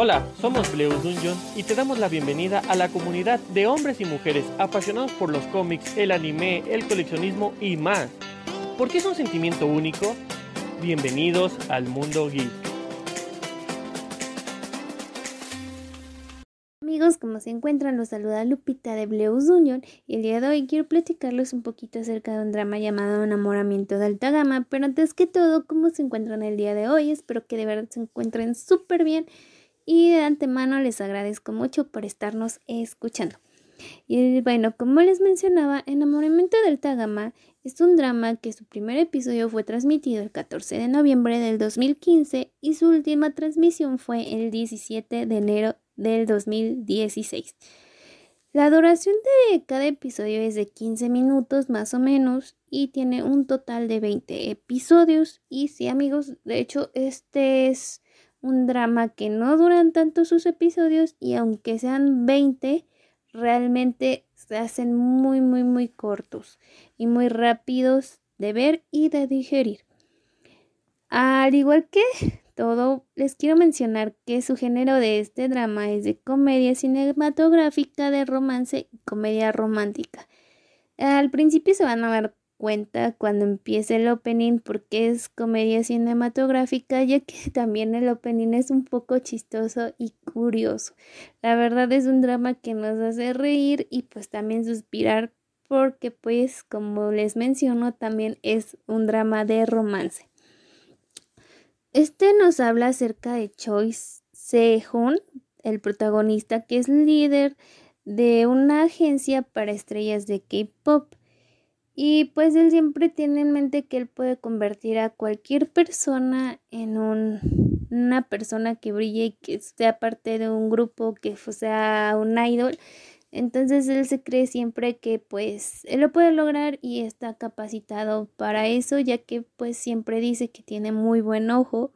Hola, somos Bleus Dungeon y te damos la bienvenida a la comunidad de hombres y mujeres apasionados por los cómics, el anime, el coleccionismo y más. ¿Por qué es un sentimiento único? Bienvenidos al mundo geek. Amigos, como se encuentran, los saluda Lupita de Bleus Union y el día de hoy quiero platicarles un poquito acerca de un drama llamado Enamoramiento de Alta Gama, pero antes que todo, ¿cómo se encuentran el día de hoy? Espero que de verdad se encuentren súper bien y de antemano les agradezco mucho por estarnos escuchando. Y bueno, como les mencionaba, Enamoramiento de Alta Gama es un drama que su primer episodio fue transmitido el 14 de noviembre del 2015 y su última transmisión fue el 17 de enero del 2016. La duración de cada episodio es de 15 minutos más o menos y tiene un total de 20 episodios. Y sí amigos, de hecho este es un drama que no duran tanto sus episodios y aunque sean 20, realmente se hacen muy muy muy cortos y muy rápidos de ver y de digerir. Al igual que todo, les quiero mencionar que su género de este drama es de comedia cinematográfica, de romance y comedia romántica. Al principio se van a dar cuenta cuando empiece el opening porque es comedia cinematográfica, ya que también el opening es un poco chistoso y curioso. La verdad es un drama que nos hace reír y pues también suspirar porque pues como les menciono también es un drama de romance. Este nos habla acerca de Choi Sehun, el protagonista que es líder de una agencia para estrellas de K-pop. Y pues él siempre tiene en mente que él puede convertir a cualquier persona en una persona que brille y que sea parte de un grupo, que sea un idol. Entonces él se cree siempre que pues él lo puede lograr y está capacitado para eso, ya que pues siempre dice que tiene muy buen ojo.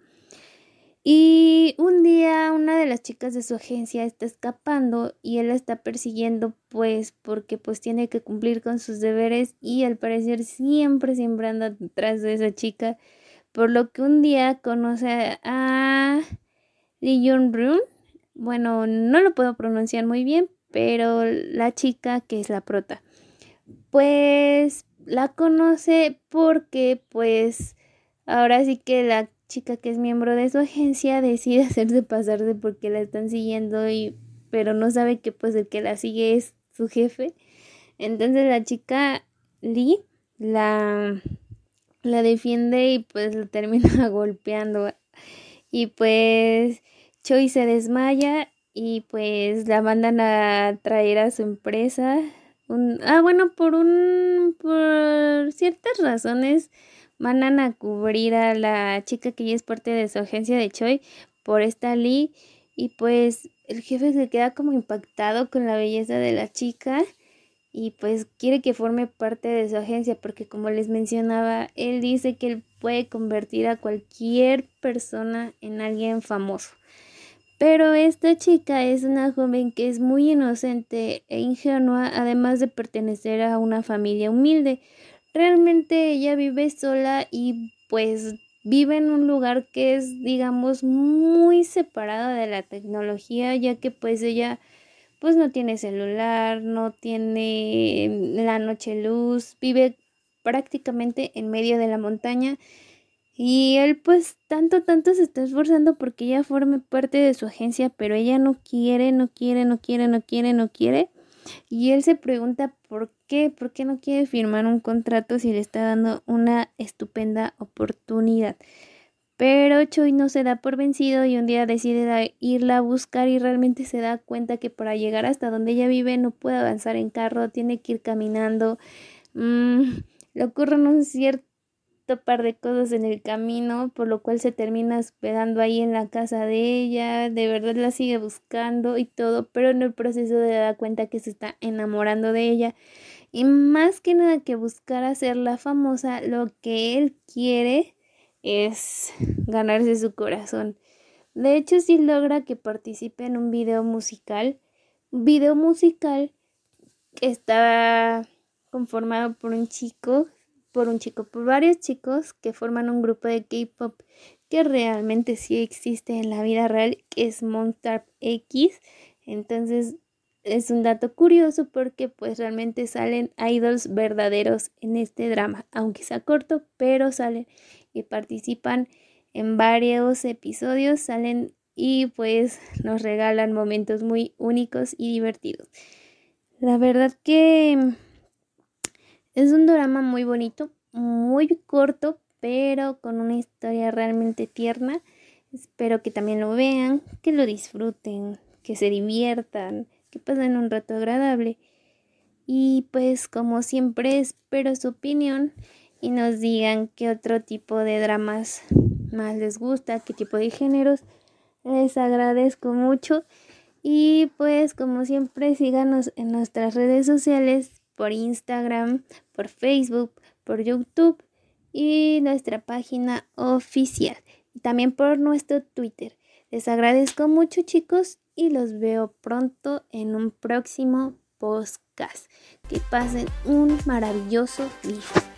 Y un día una de las chicas de su agencia está escapando y él la está persiguiendo pues porque pues tiene que cumplir con sus deberes y al parecer siempre siempre anda detrás de esa chica, por lo que un día conoce a Lee Brun. Bueno, no lo puedo pronunciar muy bien, pero la chica que es la prota. Pues la conoce porque pues ahora sí que la chica que es miembro de su agencia decide hacerse pasar de porque la están siguiendo y pero no sabe que pues el que la sigue es su jefe. Entonces la chica Lee la la defiende y pues lo termina golpeando y pues Choi se desmaya y pues la mandan a traer a su empresa. ah, bueno, por un por ciertas razones mandan a cubrir a la chica que ya es parte de su agencia de Choi por esta Lee y pues el jefe se queda como impactado con la belleza de la chica y pues quiere que forme parte de su agencia porque como les mencionaba, él dice que él puede convertir a cualquier persona en alguien famoso. Pero esta chica es una joven que es muy inocente e ingenua, además de pertenecer a una familia humilde. Realmente ella vive sola y pues vive en un lugar que es, digamos, muy separado de la tecnología, ya que pues ella pues no tiene celular, no tiene la noche luz, vive prácticamente en medio de la montaña y él pues tanto, tanto se está esforzando porque ella forme parte de su agencia, pero ella no quiere, no quiere, no quiere, no quiere, no quiere. Y él se pregunta por qué, por qué no quiere firmar un contrato si le está dando una estupenda oportunidad. Pero Choi no se da por vencido y un día decide irla a buscar y realmente se da cuenta que para llegar hasta donde ella vive no puede avanzar en carro, tiene que ir caminando. Mm, le ocurren un cierto par de cosas en el camino, por lo cual se termina hospedando ahí en la casa de ella, de verdad la sigue buscando y todo, pero en el proceso de dar cuenta que se está enamorando de ella. Y más que nada que buscar hacerla famosa, lo que él quiere es ganarse su corazón. De hecho, si logra que participe en un video musical, video musical que está conformado por un chico por un chico, por varios chicos que forman un grupo de K-pop que realmente sí existe en la vida real, que es Monster X. Entonces es un dato curioso porque pues realmente salen idols verdaderos en este drama, aunque sea corto, pero salen y participan en varios episodios, salen y pues nos regalan momentos muy únicos y divertidos. La verdad que es un drama muy bonito, muy corto, pero con una historia realmente tierna. Espero que también lo vean, que lo disfruten, que se diviertan, que pasen un rato agradable. Y pues como siempre espero su opinión y nos digan qué otro tipo de dramas más les gusta, qué tipo de géneros. Les agradezco mucho y pues como siempre síganos en nuestras redes sociales por Instagram, por Facebook, por YouTube y nuestra página oficial. También por nuestro Twitter. Les agradezco mucho chicos y los veo pronto en un próximo podcast. Que pasen un maravilloso día.